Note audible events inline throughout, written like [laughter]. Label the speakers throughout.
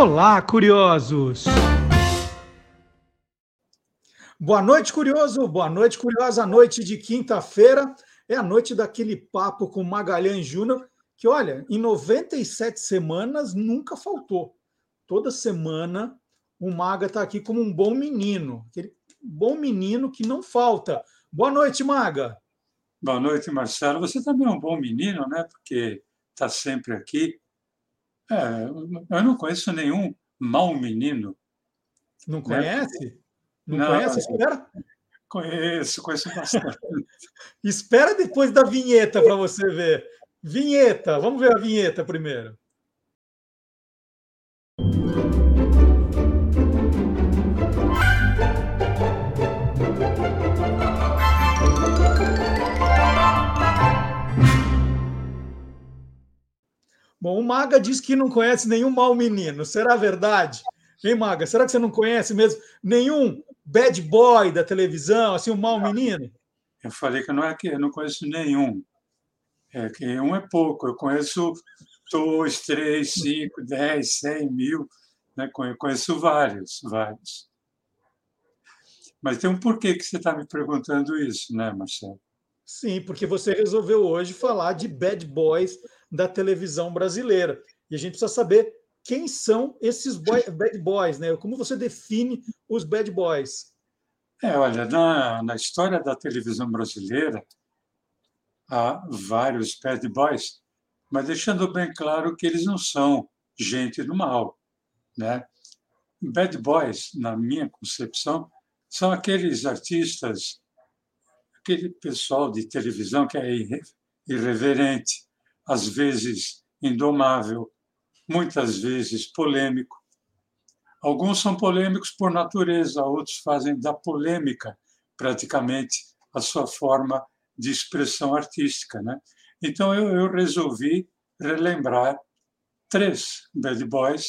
Speaker 1: Olá, curiosos! Boa noite, curioso! Boa noite, curiosa! Noite de quinta-feira é a noite daquele papo com Magalhães Júnior, que, olha, em 97 semanas nunca faltou. Toda semana o Maga está aqui como um bom menino, aquele bom menino que não falta. Boa noite, Maga!
Speaker 2: Boa noite, Marcelo. Você também é um bom menino, né? Porque está sempre aqui. É, eu não conheço nenhum mau menino.
Speaker 1: Não né? conhece? Né? Não, não conhece? Espera.
Speaker 2: Conheço, conheço bastante. [laughs]
Speaker 1: Espera depois da vinheta para você ver. Vinheta, vamos ver a vinheta primeiro. Bom, o Maga diz que não conhece nenhum mau menino. Será verdade? Hein, Maga? Será que você não conhece mesmo nenhum bad boy da televisão, assim, um mau menino?
Speaker 2: Eu falei que não é que eu não conheço nenhum. É que um é pouco. Eu conheço dois, três, cinco, dez, cem mil. Né? Eu conheço vários, vários. Mas tem um porquê que você está me perguntando isso, né, Marcelo?
Speaker 1: Sim, porque você resolveu hoje falar de bad boys da televisão brasileira. E a gente precisa saber quem são esses boy, bad boys, né? Como você define os bad boys?
Speaker 2: É, olha, na, na história da televisão brasileira há vários bad boys, mas deixando bem claro que eles não são gente do mal, né? Bad boys, na minha concepção, são aqueles artistas, aquele pessoal de televisão que é irreverente, às vezes indomável, muitas vezes polêmico. Alguns são polêmicos por natureza, outros fazem da polêmica praticamente a sua forma de expressão artística. Né? Então eu, eu resolvi relembrar três bad boys,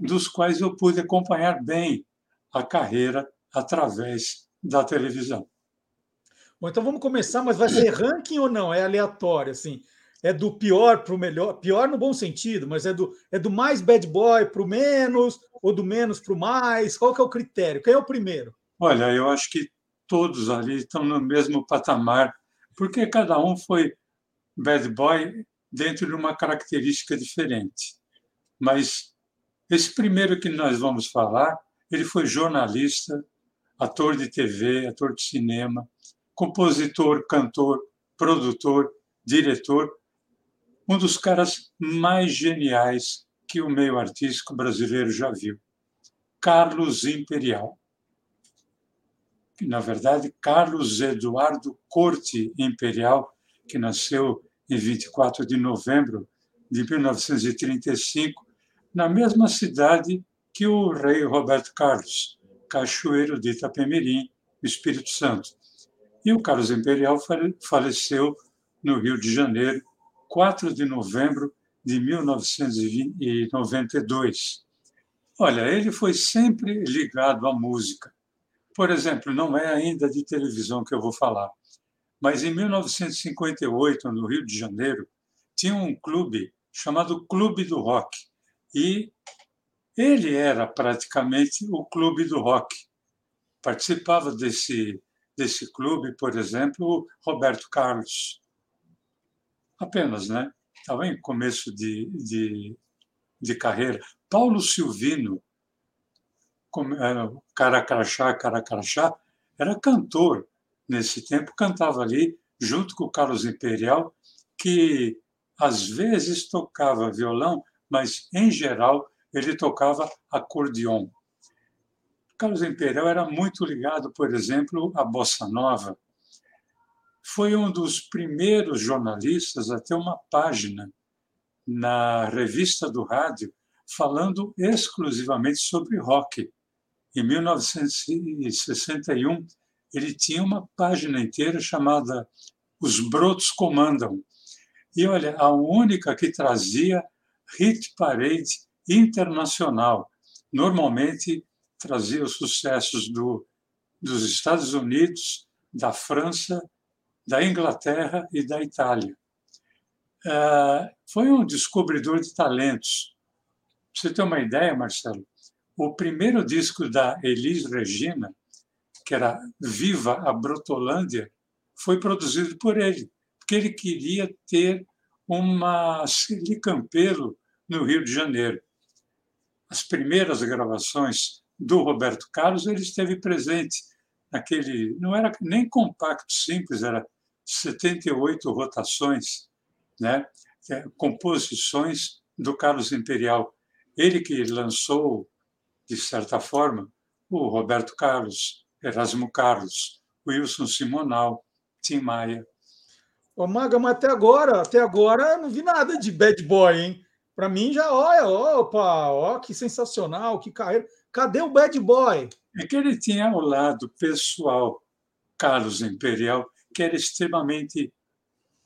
Speaker 2: dos quais eu pude acompanhar bem a carreira através da televisão.
Speaker 1: Bom, então vamos começar, mas vai ser ranking ou não? É aleatório, assim é do pior para o melhor, pior no bom sentido, mas é do, é do mais bad boy para o menos, ou do menos para o mais? Qual que é o critério? Quem é o primeiro?
Speaker 2: Olha, eu acho que todos ali estão no mesmo patamar, porque cada um foi bad boy dentro de uma característica diferente. Mas esse primeiro que nós vamos falar, ele foi jornalista, ator de TV, ator de cinema, compositor, cantor, produtor, diretor um dos caras mais geniais que o meio artístico brasileiro já viu, Carlos Imperial. Na verdade, Carlos Eduardo Corte Imperial, que nasceu em 24 de novembro de 1935, na mesma cidade que o rei Roberto Carlos, cachoeiro de Itapemirim, Espírito Santo. E o Carlos Imperial faleceu no Rio de Janeiro 4 de novembro de 1992. Olha, ele foi sempre ligado à música. Por exemplo, não é ainda de televisão que eu vou falar, mas em 1958, no Rio de Janeiro, tinha um clube chamado Clube do Rock. E ele era praticamente o clube do rock. Participava desse, desse clube, por exemplo, Roberto Carlos, apenas, né? Estava em começo de, de, de carreira. Paulo Silvino, Caracrachá, Caracrachá, era cantor nesse tempo, cantava ali junto com o Carlos Imperial, que às vezes tocava violão, mas em geral ele tocava acordeon. Carlos Imperial era muito ligado, por exemplo, à bossa nova foi um dos primeiros jornalistas a ter uma página na revista do rádio falando exclusivamente sobre rock. Em 1961, ele tinha uma página inteira chamada Os Brotos Comandam. E olha, a única que trazia hit parade internacional. Normalmente trazia os sucessos do, dos Estados Unidos, da França da Inglaterra e da Itália. É, foi um descobridor de talentos. você ter uma ideia, Marcelo, o primeiro disco da Elis Regina, que era Viva a Brotolândia, foi produzido por ele, porque ele queria ter uma Celi Campelo no Rio de Janeiro. As primeiras gravações do Roberto Carlos, ele esteve presente naquele, não era nem compacto simples, era 78 rotações, né? É, composições do Carlos Imperial. Ele que lançou, de certa forma, o Roberto Carlos, Erasmo Carlos, Wilson Simonal, Tim Maia.
Speaker 1: Ô, Maga, mas até agora, até agora não vi nada de bad boy, hein? Para mim já, olha, opa, ó, que sensacional, que carreira. Cadê o bad boy?
Speaker 2: É que ele tinha o lado pessoal, Carlos Imperial, que era extremamente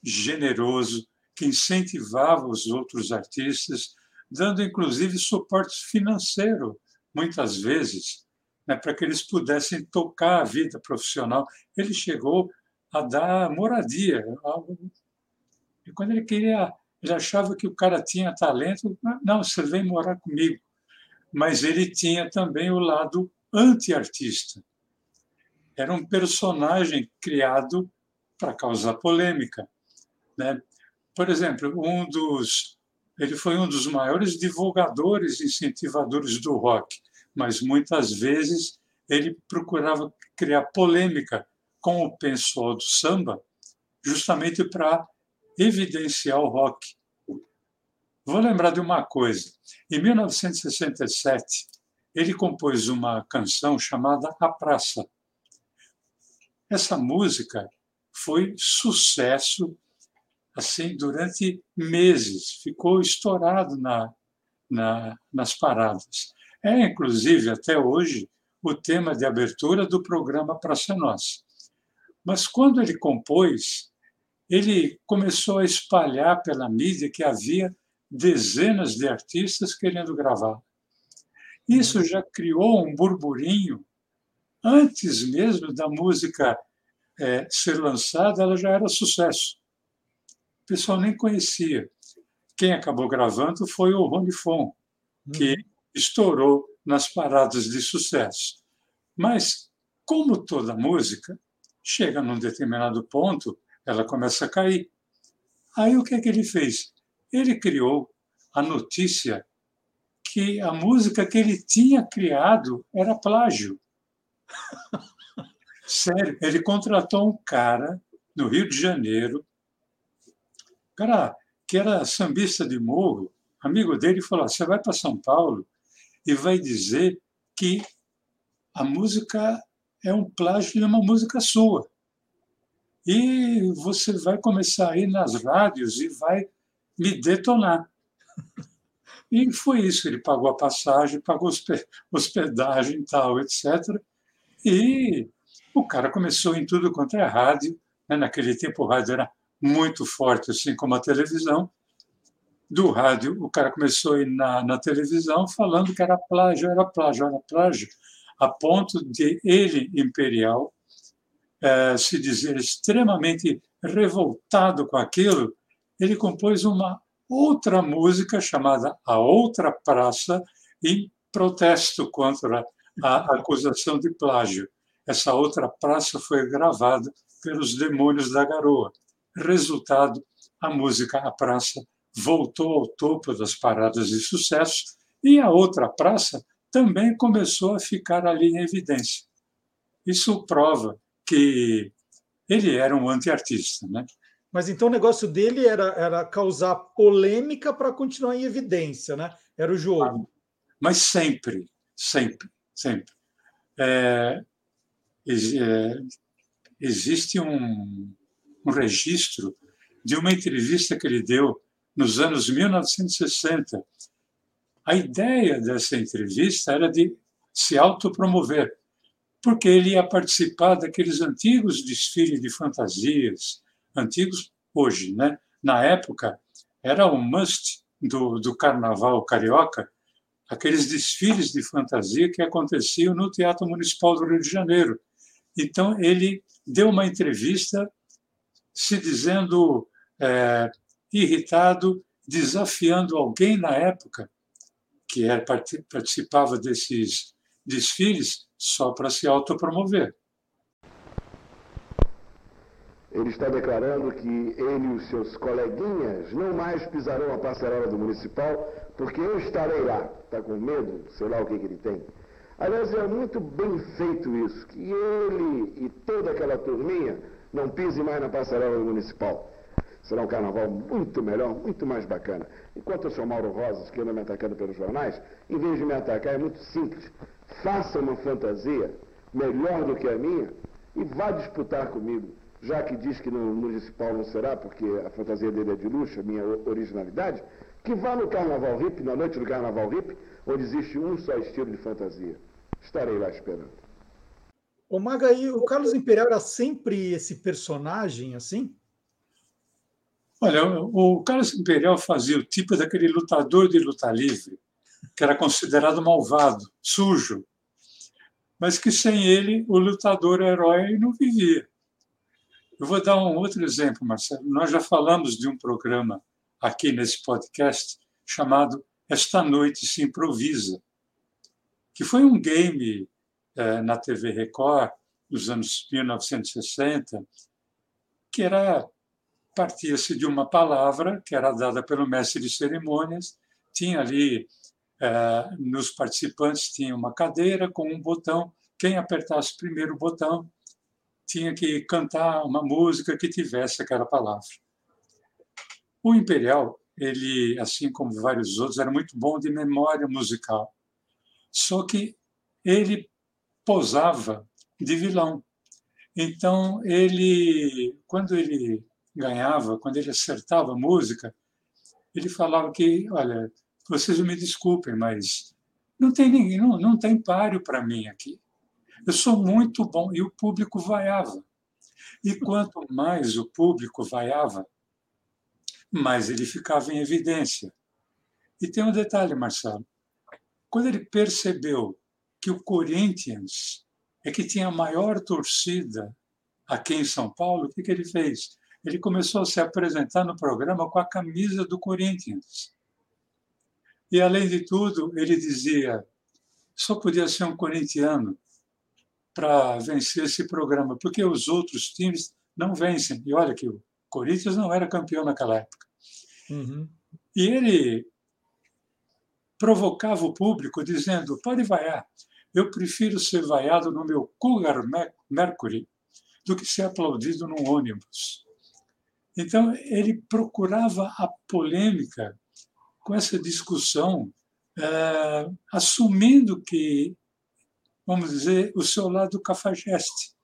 Speaker 2: generoso, que incentivava os outros artistas, dando inclusive suporte financeiro, muitas vezes, né, para que eles pudessem tocar a vida profissional. Ele chegou a dar moradia. E quando ele queria, ele achava que o cara tinha talento, não, você vem morar comigo. Mas ele tinha também o lado anti-artista. Era um personagem criado para causar polêmica. Né? Por exemplo, um dos, ele foi um dos maiores divulgadores e incentivadores do rock, mas muitas vezes ele procurava criar polêmica com o pessoal do samba, justamente para evidenciar o rock. Vou lembrar de uma coisa. Em 1967, ele compôs uma canção chamada A Praça. Essa música foi sucesso assim durante meses, ficou estourado na, na, nas paradas. É, inclusive, até hoje, o tema de abertura do programa Praça Nossa. Mas quando ele compôs, ele começou a espalhar pela mídia que havia dezenas de artistas querendo gravar. Isso já criou um burburinho. Antes mesmo da música é, ser lançada, ela já era sucesso. O pessoal nem conhecia. Quem acabou gravando foi o Rony Fon, que uhum. estourou nas paradas de sucesso. Mas, como toda música, chega num determinado ponto, ela começa a cair. Aí o que é que ele fez? Ele criou a notícia que a música que ele tinha criado era plágio. [laughs] Sério, ele contratou um cara no Rio de Janeiro, cara que era sambista de morro, amigo dele, falou: você vai para São Paulo e vai dizer que a música é um plágio de uma música sua. E você vai começar a ir nas rádios e vai me detonar. [laughs] E foi isso, ele pagou a passagem, pagou hospedagem tal, etc. E o cara começou em tudo quanto é rádio. Né? Naquele tempo o rádio era muito forte, assim como a televisão. Do rádio, o cara começou na, na televisão falando que era plágio, era plágio, era plágio a ponto de ele, imperial, eh, se dizer extremamente revoltado com aquilo, ele compôs uma outra música chamada A Outra Praça, em protesto contra a acusação de plágio. Essa outra praça foi gravada pelos Demônios da Garoa. Resultado, a música A Praça voltou ao topo das paradas de sucesso e a outra praça também começou a ficar ali em evidência. Isso prova que ele era um anti-artista. Né?
Speaker 1: Mas então o negócio dele era, era causar polêmica para continuar em evidência, né? Era o jogo.
Speaker 2: Mas sempre, sempre, sempre. É, é, existe um, um registro de uma entrevista que ele deu nos anos 1960 a ideia dessa entrevista era de se autopromover, porque ele ia participar daqueles antigos desfiles de fantasias, antigos hoje, né? Na época, era o must do, do carnaval carioca, aqueles desfiles de fantasia que aconteciam no Teatro Municipal do Rio de Janeiro. Então, ele deu uma entrevista se dizendo é, irritado, desafiando alguém na época que é, participava desses desfiles só para se autopromover.
Speaker 3: Ele está declarando que ele e os seus coleguinhas não mais pisarão a passarela do municipal, porque eu estarei lá. Está com medo? Sei lá o que, que ele tem. Aliás, é muito bem feito isso, que ele e toda aquela turminha não pisem mais na passarela municipal. Será um carnaval muito melhor, muito mais bacana. Enquanto o senhor Mauro Rosas, que anda me atacando pelos jornais, em vez de me atacar, é muito simples. Faça uma fantasia melhor do que a minha e vá disputar comigo. Já que diz que no municipal não será, porque a fantasia dele é de luxo, a minha originalidade, que vá no Carnaval Hip, na noite do Carnaval Hip, onde existe um só estilo de fantasia. Estarei lá esperando.
Speaker 1: Ô Maga, aí, o Carlos Imperial era sempre esse personagem assim?
Speaker 2: Olha, o Carlos Imperial fazia o tipo daquele lutador de luta livre, que era considerado malvado, sujo, mas que sem ele o lutador herói não vivia. Eu vou dar um outro exemplo, Marcelo. Nós já falamos de um programa aqui nesse podcast chamado Esta Noite se Improvisa, que foi um game eh, na TV Record dos anos 1960, que era partia-se de uma palavra que era dada pelo mestre de cerimônias, tinha ali eh, nos participantes tinha uma cadeira com um botão, quem apertasse o primeiro botão tinha que cantar uma música que tivesse aquela palavra. O Imperial, ele, assim como vários outros, era muito bom de memória musical. Só que ele posava de vilão. Então, ele, quando ele ganhava, quando ele acertava a música, ele falava que, olha, vocês me desculpem, mas não tem ninguém, não, não tem páreo para mim aqui. Eu sou muito bom e o público vaiava. E quanto mais o público vaiava, mais ele ficava em evidência. E tem um detalhe, Marcelo. Quando ele percebeu que o Corinthians é que tinha a maior torcida aqui em São Paulo, o que, que ele fez? Ele começou a se apresentar no programa com a camisa do Corinthians. E, além de tudo, ele dizia: só podia ser um corintiano para vencer esse programa, porque os outros times não vencem. E olha que o Corinthians não era campeão naquela época. Uhum. E ele provocava o público dizendo: pode vaiar, eu prefiro ser vaiado no meu Cougar Mercury do que ser aplaudido num ônibus. Então, ele procurava a polêmica com essa discussão, é, assumindo que, vamos dizer, o seu lado cafajeste.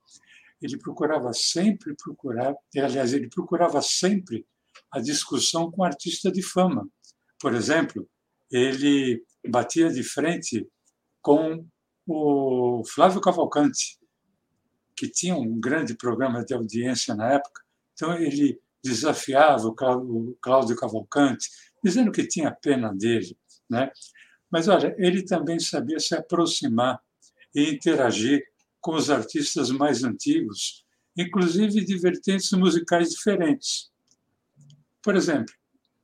Speaker 2: Ele procurava sempre procurar, aliás, ele procurava sempre a discussão com artista de fama. Por exemplo, ele batia de frente com o Flávio Cavalcante, que tinha um grande programa de audiência na época. Então, ele desafiava o Cláudio Cavalcante, dizendo que tinha pena dele. Né? Mas, olha, ele também sabia se aproximar e interagir com os artistas mais antigos, inclusive de vertentes musicais diferentes. Por exemplo,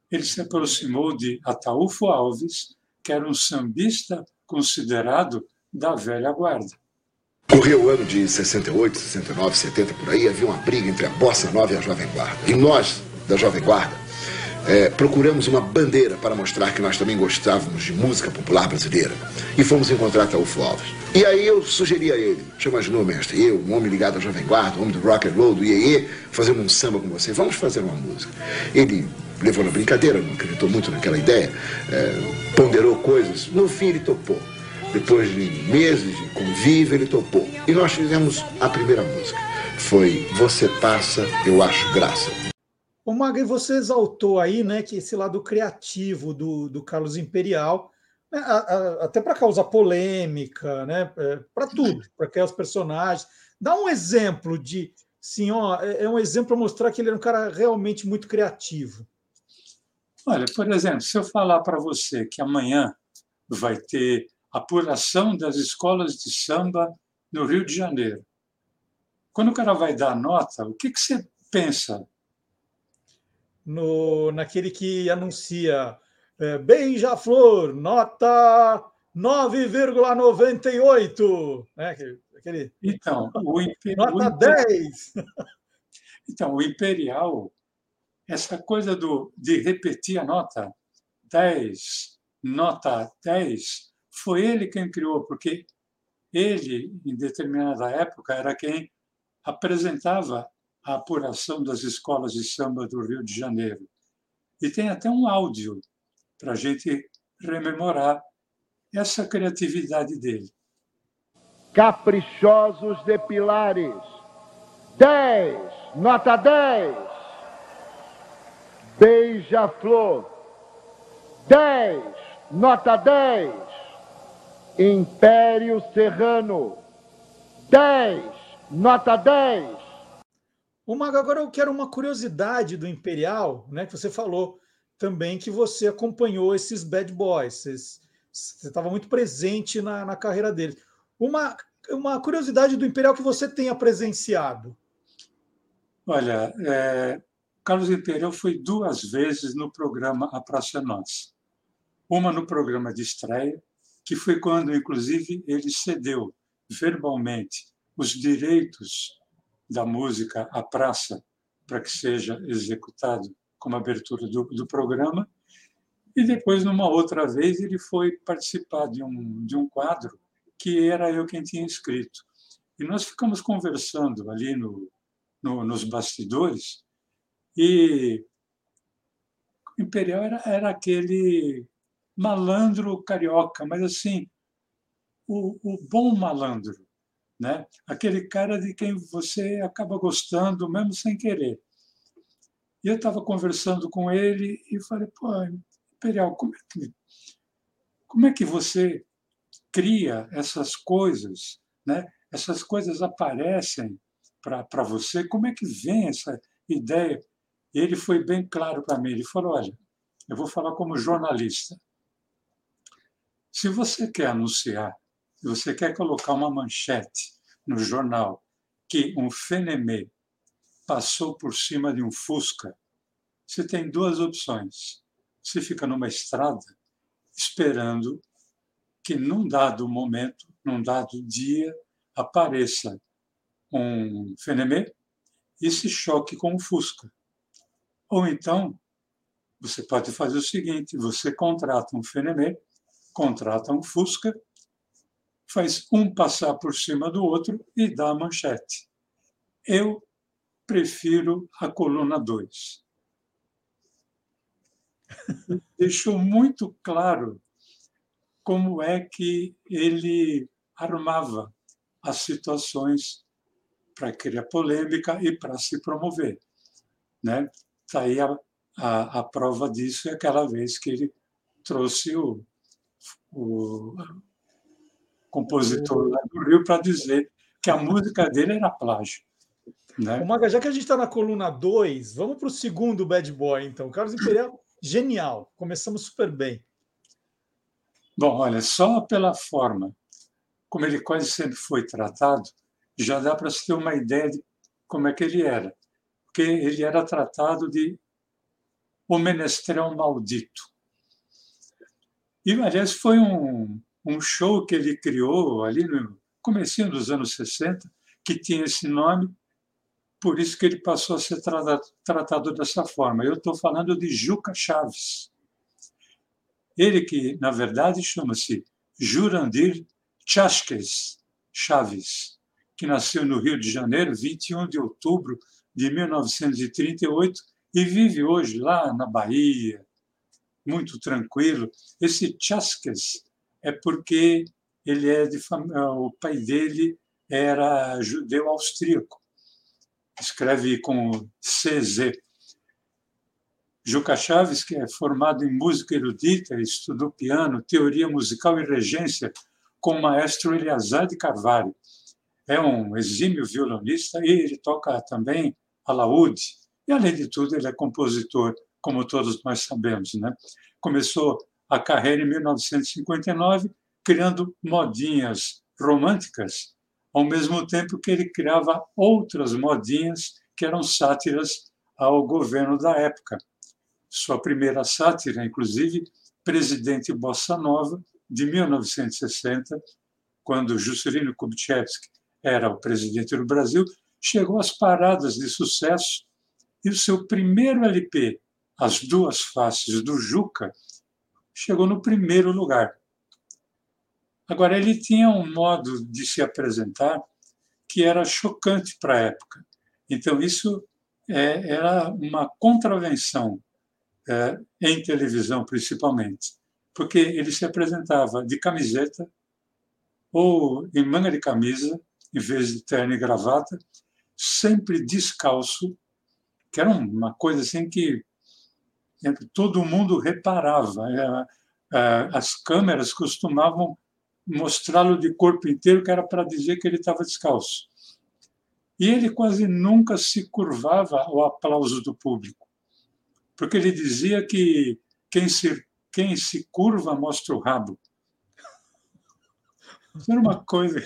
Speaker 2: ele se aproximou de Ataúfo Alves, que era um sambista considerado da velha guarda.
Speaker 3: Correu o ano de 68, 69, 70, por aí, havia uma briga entre a Bossa Nova e a Jovem Guarda. E nós, da Jovem Guarda, é, procuramos uma bandeira para mostrar que nós também gostávamos de música popular brasileira. E fomos encontrar Ataúfo Alves. E aí eu sugeri a ele, já imaginou, mestre, eu, um homem ligado à Jovem Guarda, um homem do rock and roll, do iê, fazendo um samba com você, vamos fazer uma música. Ele levou na brincadeira, não acreditou muito naquela ideia, é, ponderou coisas, no fim ele topou. Depois de meses de convívio, ele topou. E nós fizemos a primeira música. Foi Você Passa, Eu Acho Graça.
Speaker 1: O Magri, você exaltou aí, né, que esse lado criativo do, do Carlos Imperial, né, a, a, até para causar polêmica, né, é, para tudo, para aqueles personagens. Dá um exemplo de, sim, ó, é, é um exemplo para mostrar que ele era um cara realmente muito criativo.
Speaker 2: Olha, por exemplo, se eu falar para você que amanhã vai ter apuração das escolas de samba no Rio de Janeiro. Quando o cara vai dar nota, o que, que você pensa?
Speaker 1: No, naquele que anuncia É, Beija-Flor, nota 9,98. É, aquele...
Speaker 2: Então, o
Speaker 1: Imperial. Nota 10.
Speaker 2: Então, o Imperial, essa coisa do, de repetir a nota 10, nota 10, foi ele quem criou, porque ele, em determinada época, era quem apresentava a apuração das escolas de samba do Rio de Janeiro. E tem até um áudio para a gente rememorar essa criatividade dele.
Speaker 3: Caprichosos de Pilares, 10, nota 10. Beija-flor, 10, nota 10. Império Serrano, 10, nota 10.
Speaker 1: O Mago, agora eu quero uma curiosidade do Imperial, né? Que você falou também que você acompanhou esses bad boys, você estava muito presente na, na carreira deles. Uma, uma curiosidade do Imperial que você tenha presenciado.
Speaker 2: Olha, é, Carlos Imperial foi duas vezes no programa A Praça Nossa. Uma no programa de estreia, que foi quando, inclusive, ele cedeu verbalmente os direitos da música A Praça para que seja executado como abertura do, do programa. E depois, numa outra vez, ele foi participar de um, de um quadro que era eu quem tinha escrito. E nós ficamos conversando ali no, no, nos bastidores e o Imperial era, era aquele malandro carioca, mas assim, o, o bom malandro, né? aquele cara de quem você acaba gostando mesmo sem querer. E eu estava conversando com ele e falei, pô, Imperial, como é que, como é que você cria essas coisas, né? essas coisas aparecem para você, como é que vem essa ideia? E ele foi bem claro para mim, ele falou, olha, eu vou falar como jornalista. Se você quer anunciar, você quer colocar uma manchete no jornal que um fenemê passou por cima de um Fusca, você tem duas opções. Você fica numa estrada esperando que num dado momento, num dado dia, apareça um fenemê e se choque com um Fusca. Ou então, você pode fazer o seguinte: você contrata um fenemê, contrata um Fusca, faz um passar por cima do outro e dá a manchete. Eu prefiro a coluna 2. [laughs] Deixou muito claro como é que ele armava as situações para criar polêmica e para se promover. Né? Está aí a, a, a, prova disso é aquela vez que ele trouxe o, o compositor lá do Rio para dizer que a música dele era plágio. Né?
Speaker 1: Maga, já que a gente está na coluna 2, vamos para o segundo Bad Boy, então. Carlos Imperial, genial. Começamos super bem.
Speaker 2: Bom, olha, só pela forma como ele quase sempre foi tratado, já dá para se ter uma ideia de como é que ele era. Porque ele era tratado de o menestrel maldito. E, aliás, foi um, um show que ele criou ali no comecinho dos anos 60, que tinha esse nome, por isso que ele passou a ser tratado, tratado dessa forma. Eu estou falando de Juca Chaves. Ele que, na verdade, chama-se Jurandir Chasques Chaves, que nasceu no Rio de Janeiro, 21 de outubro de 1938, e vive hoje lá na Bahia, muito tranquilo. Esse Chasques é porque ele é de o pai dele era judeu austríaco. Escreve com CZ. Juca Chaves, que é formado em música erudita, estudou piano, teoria musical e regência com o maestro Eleazar de Carvalho. É um exímio violonista e ele toca também alaúde. E, além de tudo, ele é compositor, como todos nós sabemos. Né? Começou a carreira em 1959, criando modinhas românticas, ao mesmo tempo que ele criava outras modinhas que eram sátiras ao governo da época. Sua primeira sátira, inclusive, presidente Bossa Nova de 1960, quando Juscelino Kubitschek era o presidente do Brasil, chegou às paradas de sucesso e o seu primeiro LP, As Duas Faces do Juca, chegou no primeiro lugar. Agora, ele tinha um modo de se apresentar que era chocante para a época. Então, isso é, era uma contravenção é, em televisão, principalmente, porque ele se apresentava de camiseta ou em manga de camisa, em vez de terno e gravata, sempre descalço, que era uma coisa assim que todo mundo reparava. É, é, as câmeras costumavam mostrá-lo de corpo inteiro, que era para dizer que ele estava descalço. E ele quase nunca se curvava ao aplauso do público, porque ele dizia que quem se, quem se curva mostra o rabo. Era uma coisa.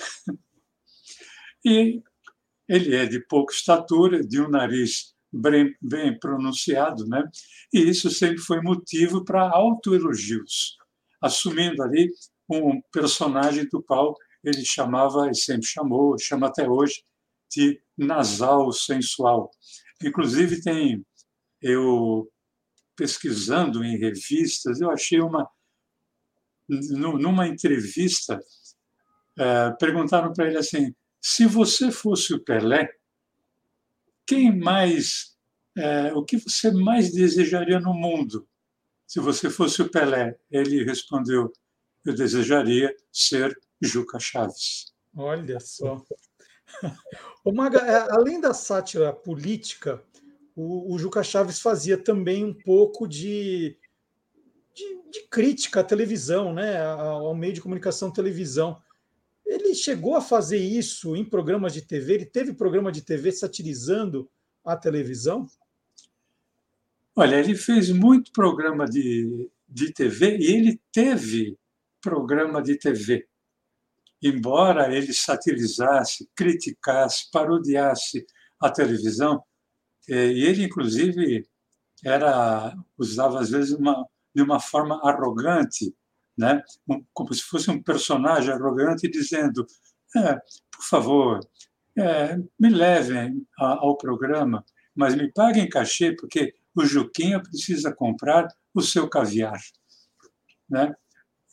Speaker 2: E ele é de pouca estatura, de um nariz bem, bem pronunciado, né? E isso sempre foi motivo para autoelogios, assumindo ali um personagem do qual ele chamava, e sempre chamou, chama até hoje, de nasal sensual. Inclusive, tem, eu pesquisando em revistas, eu achei uma. Numa entrevista, é, perguntaram para ele assim: se você fosse o Pelé, quem mais. É, o que você mais desejaria no mundo se você fosse o Pelé? Ele respondeu: eu desejaria ser Juca Chaves.
Speaker 1: Olha só. [laughs] Maga, é, além da sátira política, o, o, Juca Chaves fazia também um pouco de, de, de, crítica à televisão, né? ao meio de comunicação televisão. Ele chegou a fazer isso em programas de TV? Ele teve programa de TV satirizando a televisão?
Speaker 2: Olha, ele fez muito programa de, de TV e ele teve programa de TV. Embora ele satirizasse, criticasse, parodiasse a televisão, eh, e ele, inclusive, era usava às vezes uma, de uma forma arrogante, né? como se fosse um personagem arrogante, dizendo: é, por favor, é, me levem ao programa, mas me paguem cachê, porque o Juquinha precisa comprar o seu caviar. Né?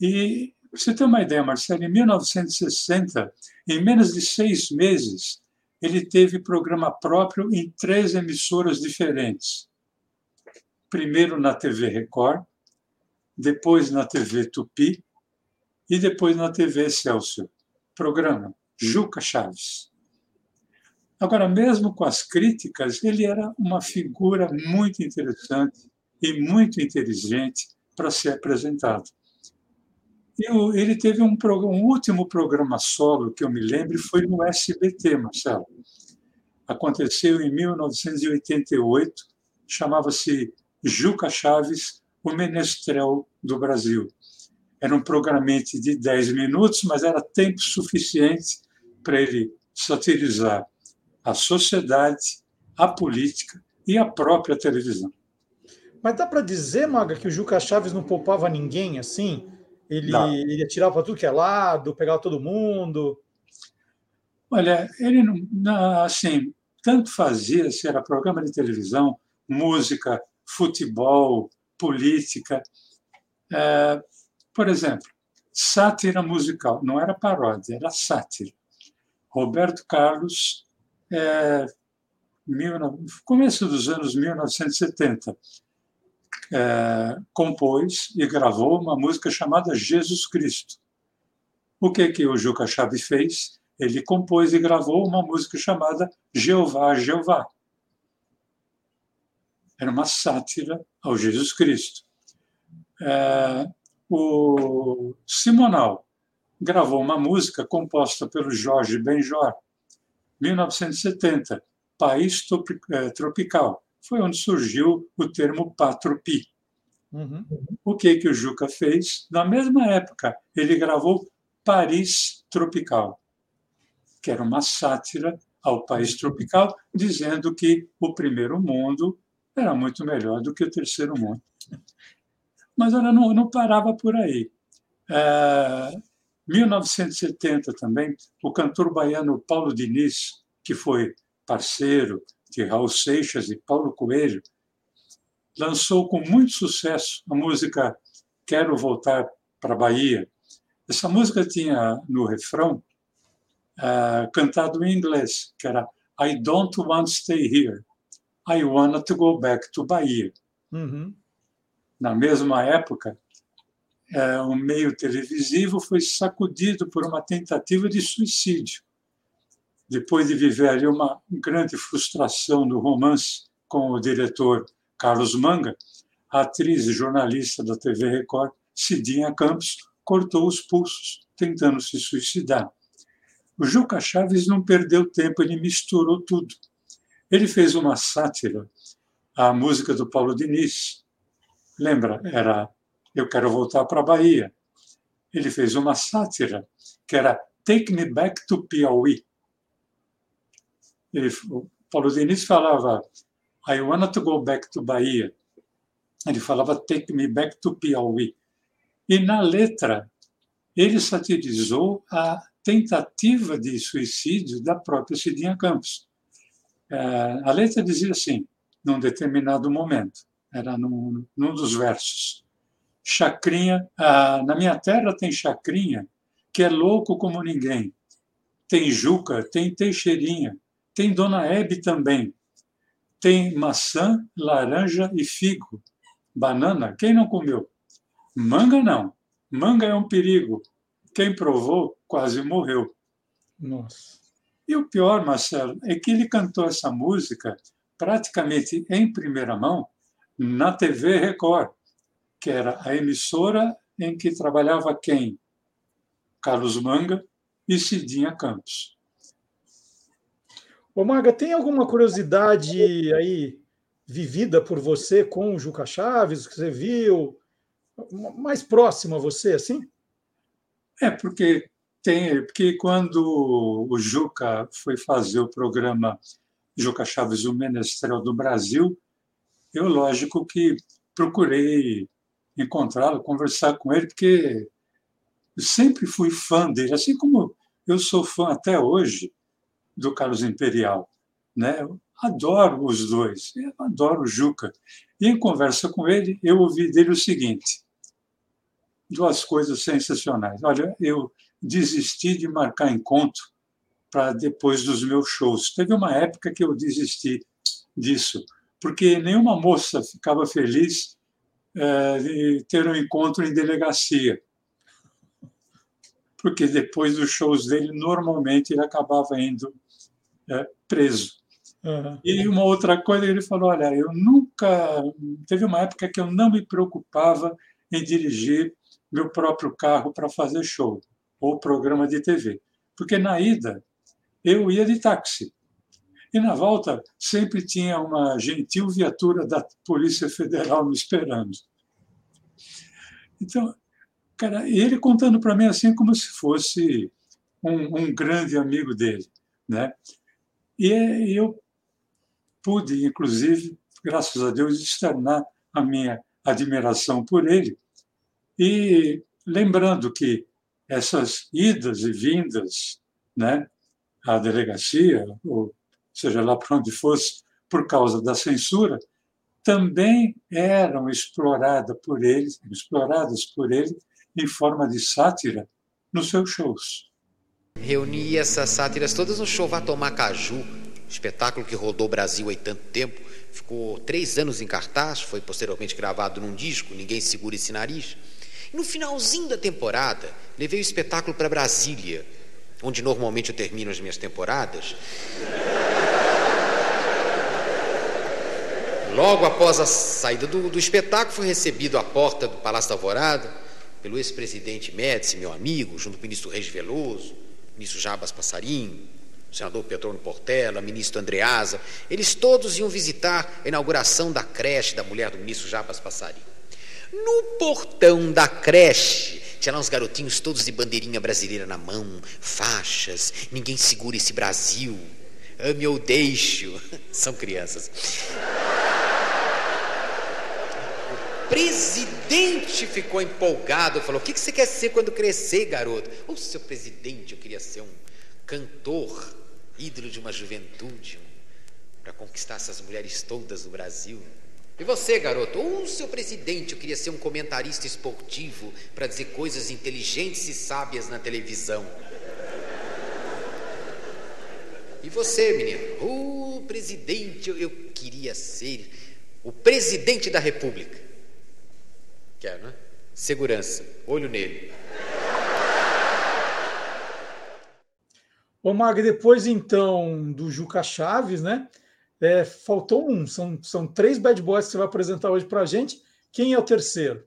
Speaker 2: E você tem uma ideia, Marcelo, em 1960, em menos de seis meses, ele teve programa próprio em três emissoras diferentes. Primeiro na TV Record, depois na TV Tupi e depois na TV Excelsior. Programa Juca Chaves. Agora, mesmo com as críticas, ele era uma figura muito interessante e muito inteligente para ser apresentado. Ele teve um, um, último programa solo que eu me lembro foi no SBT, Marcelo. Aconteceu em 1988, chamava-se Juca Chaves, o Menestrel do Brasil. Era um programete de 10 minutos, mas era tempo suficiente para ele satirizar a sociedade, a política e a própria televisão.
Speaker 1: Mas dá para dizer, Maga, que o Juca Chaves não poupava ninguém assim? Ele, ele atirava para tudo que é lado, pegava todo mundo.
Speaker 2: Olha, ele não, assim, tanto fazia se era programa de televisão, música, futebol, política. É, por exemplo, sátira musical, não era paródia, era sátira. Roberto Carlos, é, mil, começo dos anos 1970, é, compôs e gravou uma música chamada Jesus Cristo. O que que o Juca Chaves fez? Ele compôs e gravou uma música chamada Jeová, Jeová. Era uma sátira ao Jesus Cristo. É, o Simonal gravou uma música composta pelo Jorge Benjor, 1970, País é, Tropical foi onde surgiu o termo patropi. Uhum. O que que o Juca fez? Na mesma época, ele gravou Paris Tropical, que era uma sátira ao país tropical, dizendo que o primeiro mundo era muito melhor do que o terceiro mundo. Mas ela não, não parava por aí. É, 1970 também, o cantor baiano Paulo Diniz, que foi parceiro de Raul Seixas e Paulo Coelho, lançou com muito sucesso a música Quero Voltar para a Bahia. Essa música tinha no refrão uh, cantado em inglês, que era I don't want to stay here. I want to go back to Bahia. Uhum. Na mesma época, é, o meio televisivo foi sacudido por uma tentativa de suicídio. Depois de viver ali uma grande frustração no romance com o diretor Carlos Manga, a atriz e jornalista da TV Record, Cidinha Campos, cortou os pulsos, tentando se suicidar. O Juca Chaves não perdeu tempo, ele misturou tudo. Ele fez uma sátira à música do Paulo Diniz. Lembra? Era Eu Quero Voltar para a Bahia. Ele fez uma sátira que era Take Me Back to Piauí. Ele, o Paulo Diniz falava I want to go back to Bahia. Ele falava Take Me Back to Piauí. E na letra, ele satirizou a tentativa de suicídio da própria Cidinha Campos. A letra dizia assim, num determinado momento, era num, num dos versos. Chacrinha, ah, na minha terra tem chacrinha, que é louco como ninguém. Tem Juca, tem Teixeirinha, tem Dona Hebe também. Tem maçã, laranja e figo. Banana, quem não comeu? Manga não. Manga é um perigo. Quem provou quase morreu.
Speaker 1: Nossa.
Speaker 2: E o pior, Marcelo, é que ele cantou essa música praticamente em primeira mão na TV Record, que era a emissora em que trabalhava quem? Carlos Manga e Cidinha Campos.
Speaker 1: Ô Maga, tem alguma curiosidade aí vivida por você com o Juca Chaves, que você viu mais próximo a você, assim?
Speaker 2: É, porque tem, porque quando o Juca foi fazer o programa Juca Chaves, o Menestrel do Brasil, eu, lógico, que procurei encontrá-lo, conversar com ele, porque eu sempre fui fã dele, assim como eu sou fã até hoje do Carlos Imperial. Né? Eu adoro os dois, adoro o Juca. E em conversa com ele, eu ouvi dele o seguinte: duas coisas sensacionais. Olha, eu desisti de marcar encontro para depois dos meus shows. Teve uma época que eu desisti disso, porque nenhuma moça ficava feliz é, de ter um encontro em delegacia. Porque depois dos shows dele, normalmente ele acabava indo é, preso. Uhum. E uma outra coisa, ele falou: Olha, eu nunca. Teve uma época que eu não me preocupava em dirigir meu próprio carro para fazer show ou programa de TV. Porque na ida eu ia de táxi. E na volta sempre tinha uma gentil viatura da Polícia Federal me esperando. Então, cara, ele contando para mim assim como se fosse um, um grande amigo dele, né? E eu pude, inclusive, graças a Deus, externar a minha admiração por ele. E lembrando que essas idas e vindas né, à delegacia, ou seja lá para onde fosse, por causa da censura, também eram exploradas por ele, exploradas por ele em forma de sátira nos seus shows.
Speaker 4: Reuni essas sátiras todas no show Vá Tomar Caju, espetáculo que rodou o Brasil há tanto tempo, ficou três anos em cartaz, foi posteriormente gravado num disco, Ninguém Segura Esse Nariz. No finalzinho da temporada, levei o espetáculo para Brasília, onde normalmente eu termino as minhas temporadas. Logo após a saída do, do espetáculo, fui recebido à porta do Palácio da Alvorada pelo ex-presidente Médici, meu amigo, junto com o ministro Reis Veloso, ministro Jabas Passarinho, o senador Petrônio Portela, ministro Andreasa. Eles todos iam visitar a inauguração da creche da mulher do ministro Jabas Passarinho. No portão da creche, tinha lá uns garotinhos todos de bandeirinha brasileira na mão, faixas, ninguém segura esse Brasil. Ame ou deixo. [laughs] São crianças. presidente ficou empolgado, falou: O que você quer ser quando crescer, garoto? Ô, seu presidente, eu queria ser um cantor, ídolo de uma juventude, para conquistar essas mulheres todas do Brasil. E você, garoto? Ô, seu presidente, eu queria ser um comentarista esportivo para dizer coisas inteligentes e sábias na televisão. E você, menino? Ô, presidente, eu, eu queria ser o presidente da República. Quero, né? Segurança, olho nele.
Speaker 1: Ô, Mag, depois então do Juca Chaves, né? É, faltou um, são, são três bad boys que você vai apresentar hoje para a gente. Quem é o terceiro?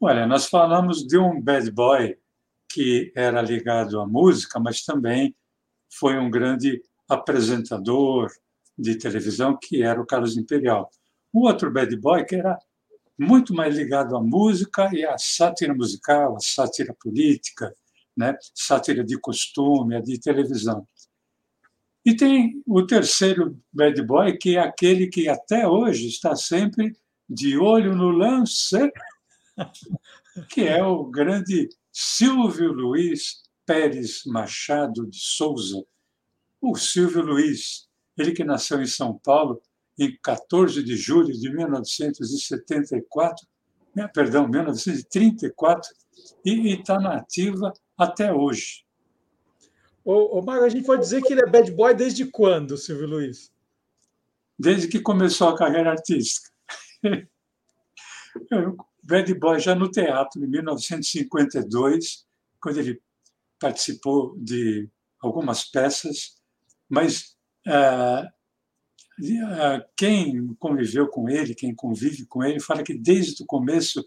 Speaker 2: Olha, nós falamos de um bad boy que era ligado à música, mas também foi um grande apresentador de televisão, que era o Carlos Imperial. O outro bad boy que era muito mais ligado à música e à sátira musical, à sátira política, né? sátira de costume, de televisão. E tem o terceiro bad boy, que é aquele que até hoje está sempre de olho no lance, [laughs] que é o grande Silvio Luiz Pérez Machado de Souza. O Silvio Luiz, ele que nasceu em São Paulo em 14 de julho de 1974, né, perdão, 1934, e está na ativa até hoje.
Speaker 1: Ô, ô a gente pode dizer que ele é bad boy desde quando, Silvio Luiz?
Speaker 2: Desde que começou a carreira artística. [laughs] bad boy já no teatro, em 1952, quando ele participou de algumas peças, mas ah, ah, quem conviveu com ele, quem convive com ele, fala que desde o começo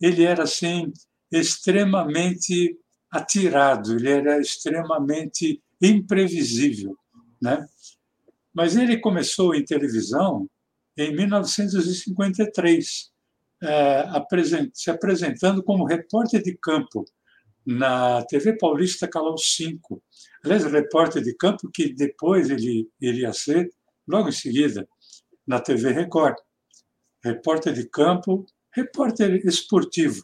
Speaker 2: ele era assim extremamente atirado, ele era extremamente imprevisível, né? Mas ele começou em televisão em 1953, é, se apresentando como repórter de campo na TV Paulista Canal 5. Aliás, repórter de campo que depois ele iria ser, logo em seguida, na TV Record. Repórter de campo, repórter esportivo,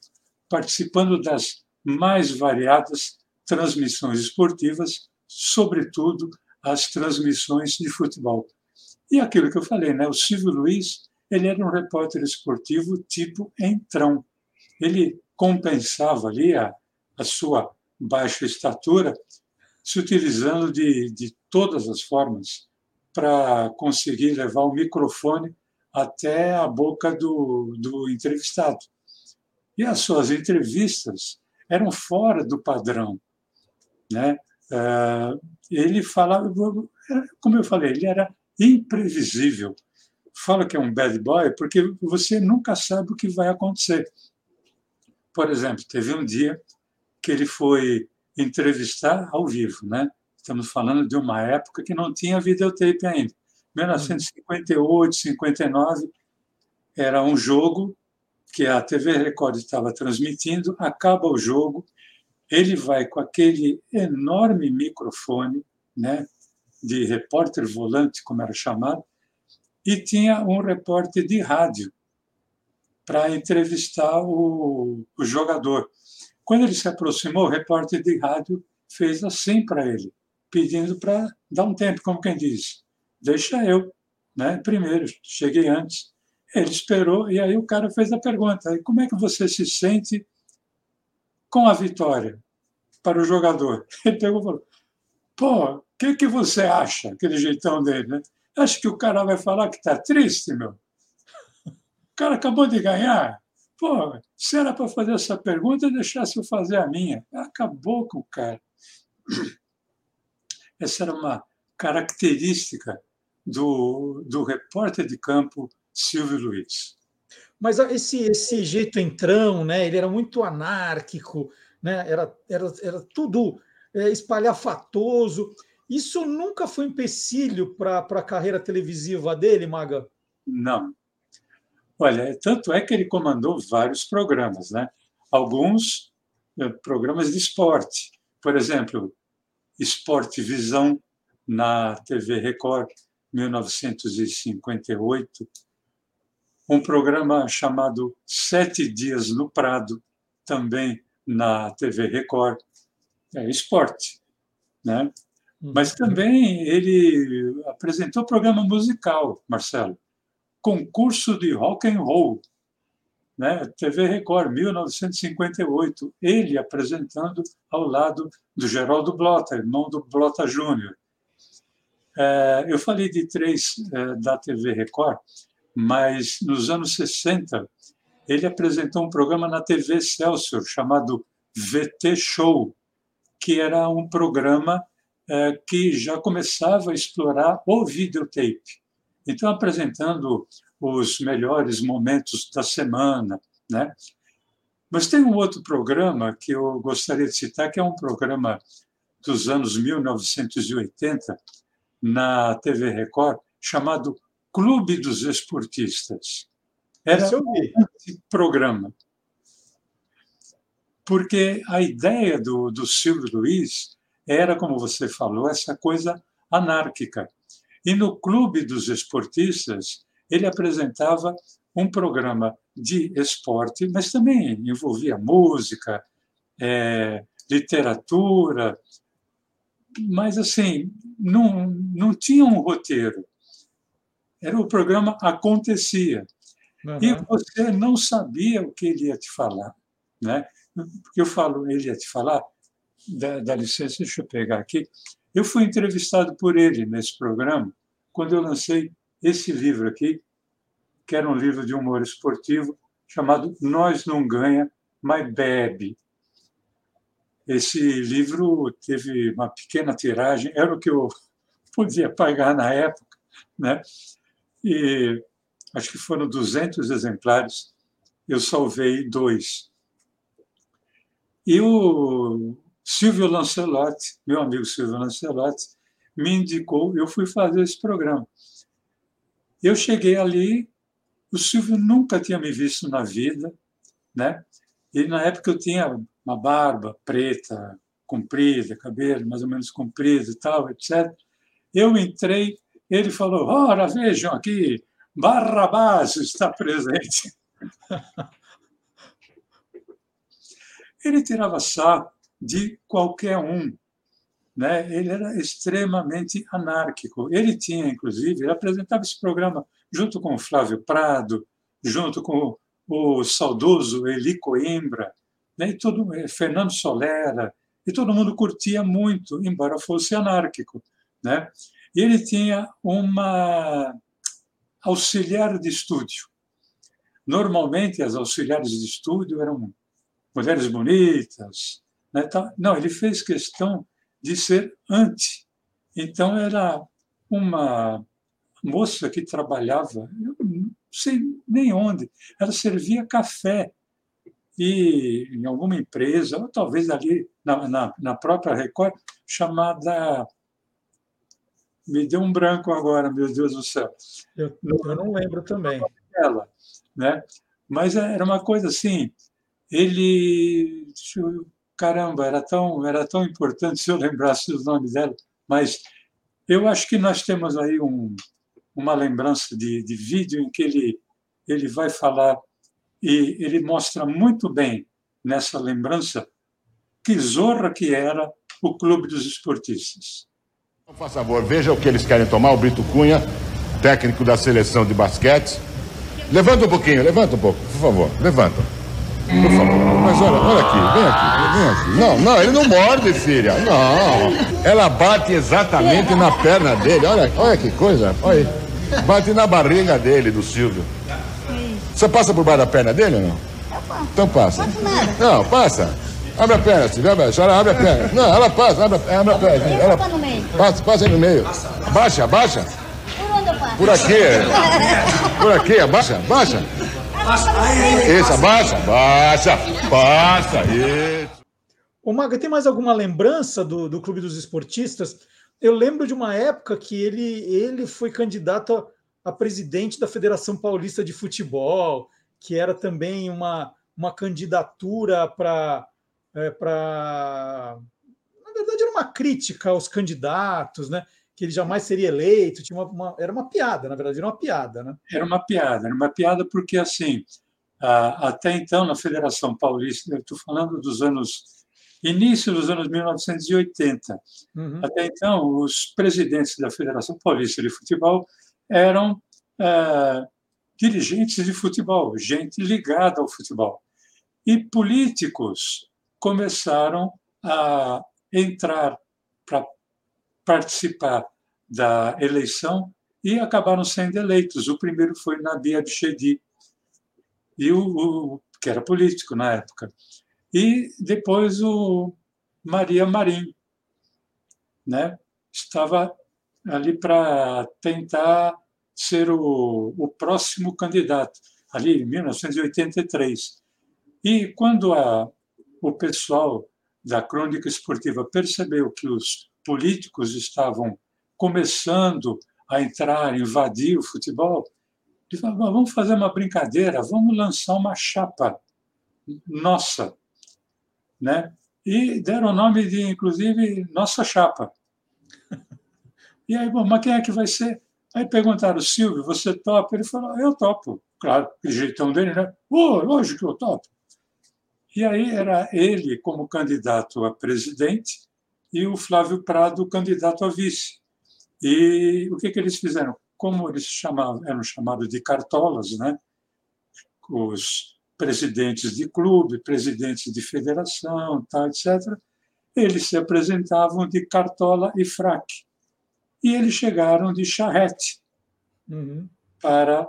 Speaker 2: participando das mais variadas transmissões esportivas, sobretudo as transmissões de futebol. E aquilo que eu falei, né? o Silvio Luiz ele era um repórter esportivo tipo entrão. Ele compensava ali a, a sua baixa estatura, se utilizando de, de todas as formas para conseguir levar o microfone até a boca do, do entrevistado. E as suas entrevistas eram fora do padrão. Né? Ah, ele falava, como eu falei, ele era imprevisível. Fala que é um bad boy porque você nunca sabe o que vai acontecer. Por exemplo, teve um dia que ele foi entrevistar ao vivo, né? Estamos falando de uma época que não tinha videotape ainda. 1958, 59, era um jogo que a TV Record estava transmitindo, acaba o jogo, ele vai com aquele enorme microfone, né, de repórter volante, como era chamado, e tinha um repórter de rádio para entrevistar o, o jogador. Quando ele se aproximou, o repórter de rádio fez assim para ele, pedindo para dar um tempo, como quem diz, deixa eu, né? Primeiro, cheguei antes. Ele esperou e aí o cara fez a pergunta: como é que você se sente com a vitória para o jogador? [laughs] Ele pegou e falou: pô, o que, que você acha? Aquele jeitão dele, né? Acho que o cara vai falar que está triste, meu. [laughs] O cara acabou de ganhar. Pô, se era para fazer essa pergunta, deixasse eu fazer a minha. Acabou com o cara. Essa era uma característica do, do repórter de campo Silvio Luiz.
Speaker 1: Mas esse, esse jeito entrão, né? Ele era muito anárquico, né? Era, era, era tudo é, espalhafatoso. Isso nunca foi empecilho para a carreira televisiva dele, Maga?
Speaker 2: Não. Olha, tanto é que ele comandou vários programas, né? Alguns é, programas de esporte. Por exemplo, Esporte Visão na TV Record, 1958 um programa chamado Sete Dias no Prado, também na TV Record, é esporte, né? Uhum. Mas também ele apresentou programa musical, Marcelo, concurso de rock and roll, né? TV Record, 1958, ele apresentando ao lado do Geraldo Blota, irmão do Blota Júnior. É, eu falei de três é, da TV Record, mas nos anos 60 ele apresentou um programa na TV Celsius chamado VT Show, que era um programa é, que já começava a explorar o videotape. Então, apresentando os melhores momentos da semana, né? Mas tem um outro programa que eu gostaria de citar, que é um programa dos anos 1980, na TV Record, chamado Clube dos Esportistas. Era um programa. Porque a ideia do, do Silvio Luiz era, como você falou, essa coisa anárquica. E no Clube dos Esportistas, ele apresentava um programa de esporte, mas também envolvia música, é, literatura, mas assim, não, não tinha um roteiro era o programa acontecia. Uhum. E você não sabia o que ele ia te falar. Né? Porque eu falo, ele ia te falar, dá, dá licença, deixa eu pegar aqui. Eu fui entrevistado por ele nesse programa quando eu lancei esse livro aqui, que era um livro de humor esportivo chamado Nós Não Ganha, mas Bebe. Esse livro teve uma pequena tiragem, era o que eu [laughs] podia pagar na época, né? E acho que foram 200 exemplares, eu salvei dois. E o Silvio Lancelotti, meu amigo Silvio Lancelotti, me indicou, eu fui fazer esse programa. Eu cheguei ali, o Silvio nunca tinha me visto na vida, né? E na época eu tinha uma barba preta, comprida, cabelo mais ou menos comprido e tal, etc. Eu entrei ele falou: ora, vejam aqui, Barrabás está presente. [laughs] ele tirava sarro de qualquer um. Né? Ele era extremamente anárquico. Ele tinha, inclusive, ele apresentava esse programa junto com o Flávio Prado, junto com o saudoso Eli Coimbra, né? e todo, eh, Fernando Solera, e todo mundo curtia muito, embora fosse anárquico. Né? Ele tinha uma auxiliar de estúdio. Normalmente, as auxiliares de estúdio eram mulheres bonitas. Né? Não, ele fez questão de ser anti. Então, era uma moça que trabalhava, eu não sei nem onde, ela servia café e em alguma empresa, ou talvez ali na, na, na própria Record, chamada me deu um branco agora, meu Deus do céu.
Speaker 1: Eu, eu não lembro também.
Speaker 2: Ela, né? Mas era uma coisa assim, ele. Caramba, era tão, era tão importante [laughs] se eu lembrasse o nome dela, mas eu acho que nós temos aí um, uma lembrança de, de vídeo em que ele, ele vai falar e ele mostra muito bem nessa lembrança que zorra que era o Clube dos Esportistas.
Speaker 5: Por favor, veja o que eles querem tomar. O Brito Cunha, técnico da seleção de basquete. Levanta um pouquinho, levanta um pouco, por favor. Levanta. Por favor. Mas olha, olha aqui, vem aqui, vem aqui. Não, não, ele não morde, filha. Não. Ela bate exatamente na perna dele. Olha, olha que coisa. Olha aí. Bate na barriga dele, do Silvio. Você passa por baixo da perna dele ou não? Então passa. Não, passa. Abre a perna, Silvia, a senhora abre a perna. Não, ela passa, abre, a, abre a perna. Ela, passa, passa aí no meio. Baixa, baixa. Por onde eu passo? Por aqui. Por aqui, abaixa, baixa. Isso, abaixa, baixa, passa, isso.
Speaker 1: Ô, Maga, tem mais alguma lembrança do, do Clube dos Esportistas? Eu lembro de uma época que ele, ele foi candidato a, a presidente da Federação Paulista de Futebol, que era também uma, uma candidatura para é, para. Na verdade, era uma crítica aos candidatos, né? que ele jamais seria eleito. Tinha uma, uma, era uma piada, na verdade, era uma piada, né?
Speaker 2: Era uma piada, era uma piada porque, assim, até então, na Federação Paulista, eu estou falando dos anos. início dos anos 1980. Uhum. Até então, os presidentes da Federação Paulista de Futebol eram é, dirigentes de futebol, gente ligada ao futebol. E políticos começaram a entrar para participar da eleição e acabaram sendo eleitos. O primeiro foi Nabi Abichedi, e o, o, que era político na época. E depois o Maria Marim, né? estava ali para tentar ser o, o próximo candidato, ali em 1983. E quando a, o pessoal da crônica esportiva percebeu que os políticos estavam começando a entrar, invadir o futebol, ele falou: vamos fazer uma brincadeira, vamos lançar uma chapa nossa. Né? E deram o nome de, inclusive, Nossa Chapa. E aí, bom, mas quem é que vai ser? Aí perguntaram, Silvio, você topa? Ele falou, eu topo. Claro, que jeitão dele, né? Oh, lógico que eu topo. E aí era ele como candidato a presidente e o Flávio Prado candidato a vice. E o que, que eles fizeram? Como eles chamavam, eram chamados de cartolas, né? os presidentes de clube, presidentes de federação, tal, etc., eles se apresentavam de cartola e fraque. E eles chegaram de charrete uhum. para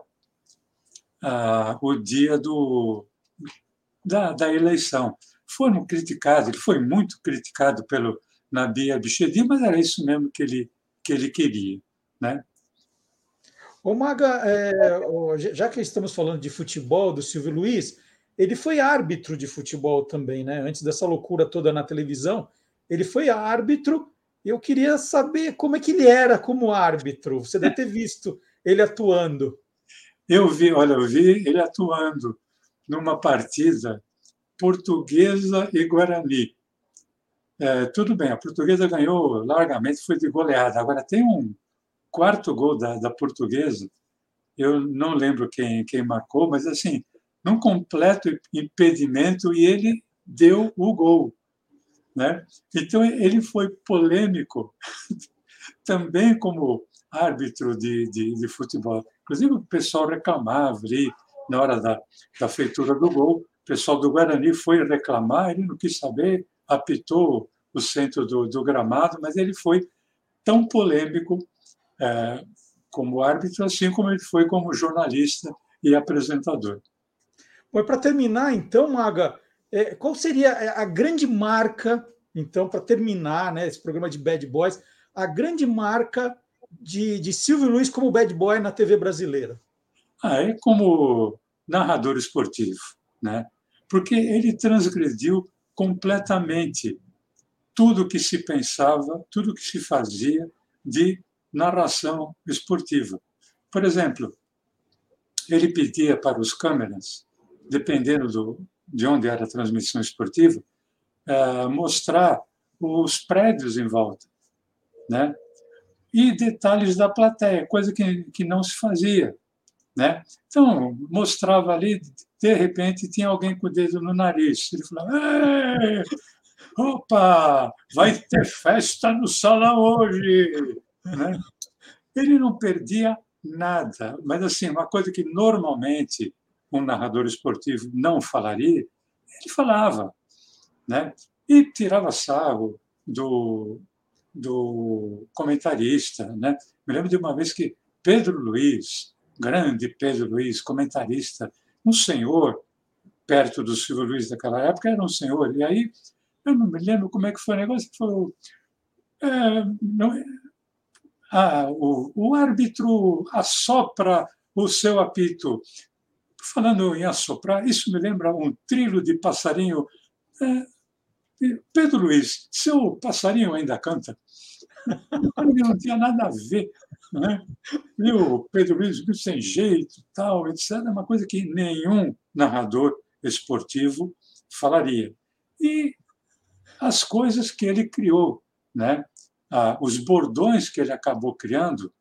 Speaker 2: ah, o dia do, da, da eleição. Foram criticados, ele foi muito criticado pelo Nabi Abichedi, mas era isso mesmo que ele, que ele queria. Né?
Speaker 1: Ô Maga, é, já que estamos falando de futebol do Silvio Luiz, ele foi árbitro de futebol também, né? Antes dessa loucura toda na televisão, ele foi árbitro. Eu queria saber como é que ele era como árbitro. Você deve ter visto ele atuando.
Speaker 2: Eu vi, olha, eu vi ele atuando numa partida portuguesa e Guarani. É, tudo bem, a portuguesa ganhou largamente, foi de goleada. Agora, tem um quarto gol da, da portuguesa, eu não lembro quem, quem marcou, mas assim, num completo impedimento e ele deu o gol. Né? Então, ele foi polêmico [laughs] também como árbitro de, de, de futebol. Inclusive, o pessoal reclamava ali na hora da, da feitura do gol. O pessoal do Guarani foi reclamar, ele não quis saber, apitou o centro do, do gramado, mas ele foi tão polêmico é, como árbitro, assim como ele foi como jornalista e apresentador.
Speaker 1: Bom, para terminar, então, Maga, é, qual seria a grande marca, então, para terminar né, esse programa de Bad Boys, a grande marca de, de Silvio Luiz como bad boy na TV brasileira?
Speaker 2: Ah, é como narrador esportivo, né? Porque ele transgrediu completamente tudo que se pensava, tudo que se fazia de narração esportiva. Por exemplo, ele pedia para os câmeras, dependendo do, de onde era a transmissão esportiva, eh, mostrar os prédios em volta, né? E detalhes da plateia, coisa que, que não se fazia. Né? Então, mostrava ali, de repente, tinha alguém com o dedo no nariz. Ele falava: opa, vai ter festa no salão hoje. Né? Ele não perdia nada, mas assim, uma coisa que normalmente um narrador esportivo não falaria, ele falava. Né? E tirava sarro do, do comentarista. Né? Me lembro de uma vez que Pedro Luiz, grande Pedro Luiz, comentarista, um senhor, perto do Silvio Luiz daquela época, era um senhor. E aí, eu não me lembro como é que foi o negócio, falou. É, não, ah, o, o árbitro assopra o seu apito. Falando em assoprar, isso me lembra um trilo de passarinho. É, Pedro Luiz, seu passarinho ainda canta? [laughs] Não tinha nada a ver. Né? E o Pedro Luiz sem jeito, tal, etc. É uma coisa que nenhum narrador esportivo falaria. E as coisas que ele criou, né? ah, os bordões que ele acabou criando,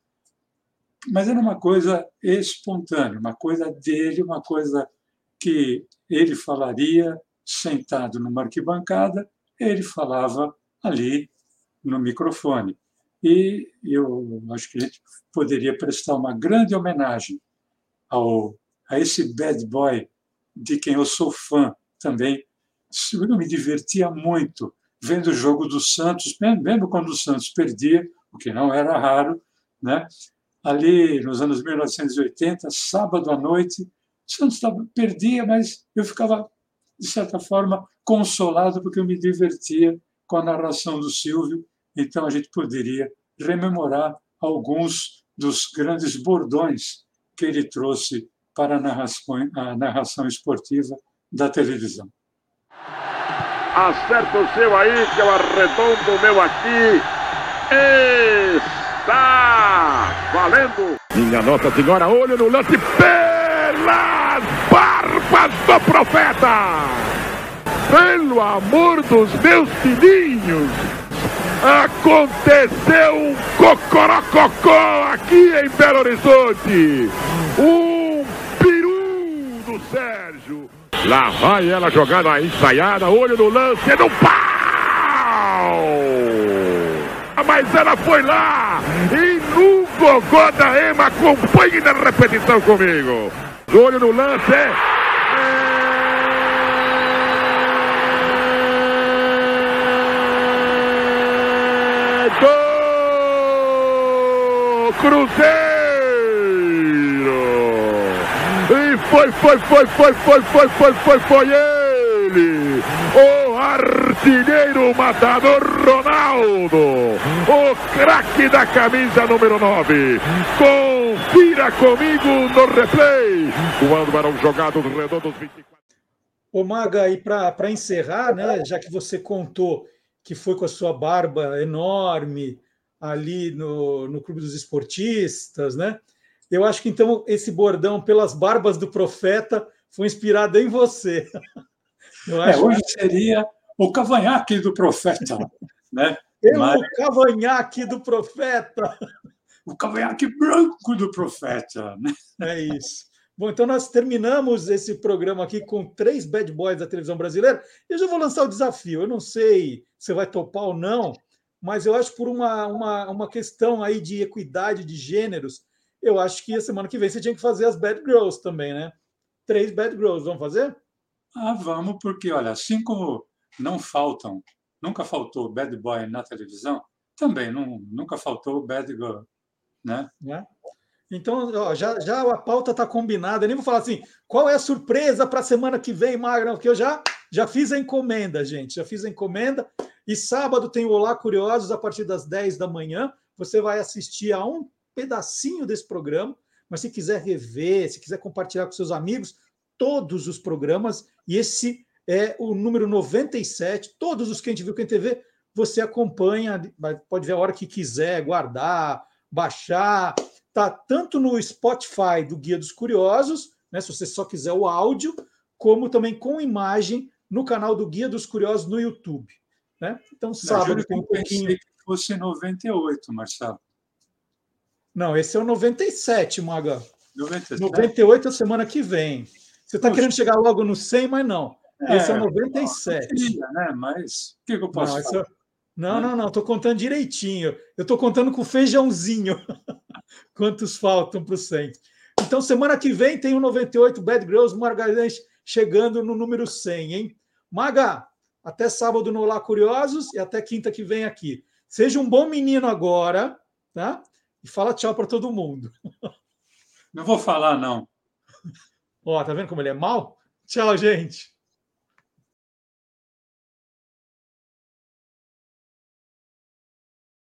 Speaker 2: mas era uma coisa espontânea, uma coisa dele, uma coisa que ele falaria sentado numa arquibancada, ele falava ali no microfone. E eu acho que a gente poderia prestar uma grande homenagem ao, a esse bad boy de quem eu sou fã também. Eu me divertia muito vendo o jogo do Santos, mesmo quando o Santos perdia, o que não era raro, né? ali nos anos 1980, sábado à noite, o Santos tava, perdia, mas eu ficava, de certa forma, consolado, porque eu me divertia com a narração do Silvio, então a gente poderia rememorar alguns dos grandes bordões que ele trouxe para a narração, a narração esportiva da televisão.
Speaker 6: Acerta o seu aí, que eu arredondo o meu aqui. Está valendo!
Speaker 5: Minha Nossa Senhora, olho no lance pelas barbas do profeta! Pelo amor dos meus filhinhos! Aconteceu um cocorococó aqui em Belo Horizonte! Um peru do Sérgio! Lá vai ela jogando a ensaiada, olho no lance, no pau! Mas ela foi lá e no gogó da Ema, acompanhe na repetição comigo. Olho no lance, é... do Cruzeiro! foi, foi, foi, foi, foi, foi, foi, foi, foi ele! O artilheiro matador Ronaldo! O craque da camisa número 9! Confira comigo no replay! O Barão jogado redondo 24.
Speaker 1: Ô Maga, e para encerrar, né, já que você contou que foi com a sua barba enorme ali no, no Clube dos Esportistas, né? Eu acho que então esse bordão pelas barbas do profeta foi inspirado em você. [laughs]
Speaker 2: É, hoje seria o cavanhaque do profeta, [laughs] né?
Speaker 1: Eu, Mas... o cavanhaque do profeta.
Speaker 2: O cavanhaque branco do profeta, né?
Speaker 1: É isso. Bom, então nós terminamos esse programa aqui com três bad boys da televisão brasileira. Eu já vou lançar o desafio. Eu não sei se vai topar ou não, mas eu acho por uma, uma, uma questão aí de equidade de gêneros, eu acho que a semana que vem você tinha que fazer as Bad Girls também, né? Três Bad Girls, vamos fazer?
Speaker 2: Ah, vamos, porque, olha, como não faltam, nunca faltou Bad Boy na televisão, também não, nunca faltou Bad Girl, né?
Speaker 1: É. Então, ó, já, já a pauta está combinada. Eu nem vou falar assim, qual é a surpresa para a semana que vem, Magra? Porque eu já, já fiz a encomenda, gente. Já fiz a encomenda. E sábado tem o Olá Curiosos a partir das 10 da manhã. Você vai assistir a um pedacinho desse programa, mas se quiser rever, se quiser compartilhar com seus amigos, todos os programas, e esse é o número 97, todos os que a gente viu com a TV, você acompanha, pode ver a hora que quiser, guardar, baixar, tá tanto no Spotify do Guia dos Curiosos, né, se você só quiser o áudio, como também com imagem no canal do Guia dos Curiosos no YouTube. Né? Então, sábado tem um pouquinho.
Speaker 2: que fosse 98, Marcelo.
Speaker 1: Não, esse é o 97, Maga. 97. 98 é a semana que vem. Você está querendo chegar logo no 100, mas não. É, esse é o 97.
Speaker 2: Queria, né? Mas o que, que eu posso não, falar? É...
Speaker 1: Não, não, não. Estou contando direitinho. Eu estou contando com feijãozinho. [laughs] Quantos faltam para o 100. Então, semana que vem tem o 98 Bad Girls Margarines chegando no número 100, hein? Maga, até sábado no Olá Curiosos e até quinta que vem aqui. Seja um bom menino agora, tá? e fala tchau para todo mundo.
Speaker 2: Não vou falar, não.
Speaker 1: Ó, tá vendo como ele é mal? Tchau, gente.